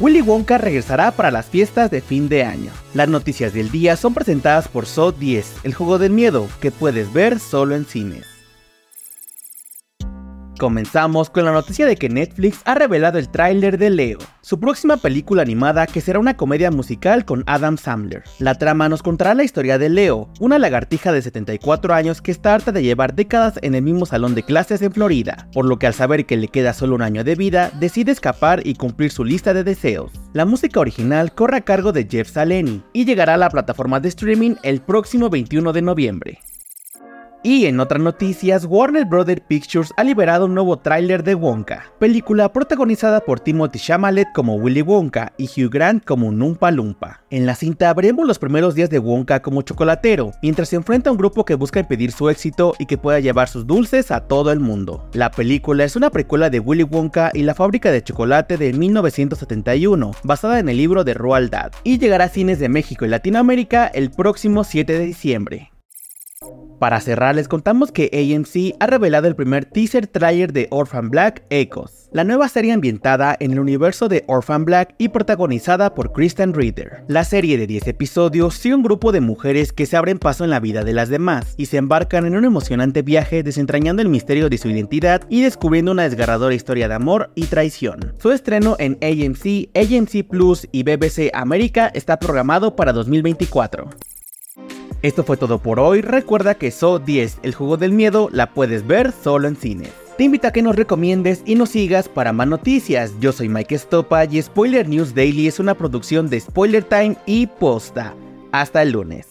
Willy Wonka regresará para las fiestas de fin de año. Las noticias del día son presentadas por So 10, el juego del miedo, que puedes ver solo en cines. Comenzamos con la noticia de que Netflix ha revelado el tráiler de Leo, su próxima película animada que será una comedia musical con Adam Sandler. La trama nos contará la historia de Leo, una lagartija de 74 años que está harta de llevar décadas en el mismo salón de clases en Florida, por lo que al saber que le queda solo un año de vida, decide escapar y cumplir su lista de deseos. La música original corre a cargo de Jeff Saleni y llegará a la plataforma de streaming el próximo 21 de noviembre. Y en otras noticias, Warner Bros. Pictures ha liberado un nuevo tráiler de Wonka, película protagonizada por Timothy Chalamet como Willy Wonka y Hugh Grant como Numpa Lumpa. En la cinta veremos los primeros días de Wonka como chocolatero, mientras se enfrenta a un grupo que busca impedir su éxito y que pueda llevar sus dulces a todo el mundo. La película es una precuela de Willy Wonka y la fábrica de chocolate de 1971, basada en el libro de Roald Dahl, y llegará a cines de México y Latinoamérica el próximo 7 de diciembre. Para cerrar, les contamos que AMC ha revelado el primer teaser trailer de Orphan Black Echoes, la nueva serie ambientada en el universo de Orphan Black y protagonizada por Kristen Ritter. La serie de 10 episodios sigue un grupo de mujeres que se abren paso en la vida de las demás y se embarcan en un emocionante viaje desentrañando el misterio de su identidad y descubriendo una desgarradora historia de amor y traición. Su estreno en AMC, AMC Plus y BBC América está programado para 2024. Esto fue todo por hoy. Recuerda que So 10, el juego del miedo, la puedes ver solo en cines. Te invito a que nos recomiendes y nos sigas para más noticias. Yo soy Mike Stopa y Spoiler News Daily es una producción de Spoiler Time y Posta. Hasta el lunes.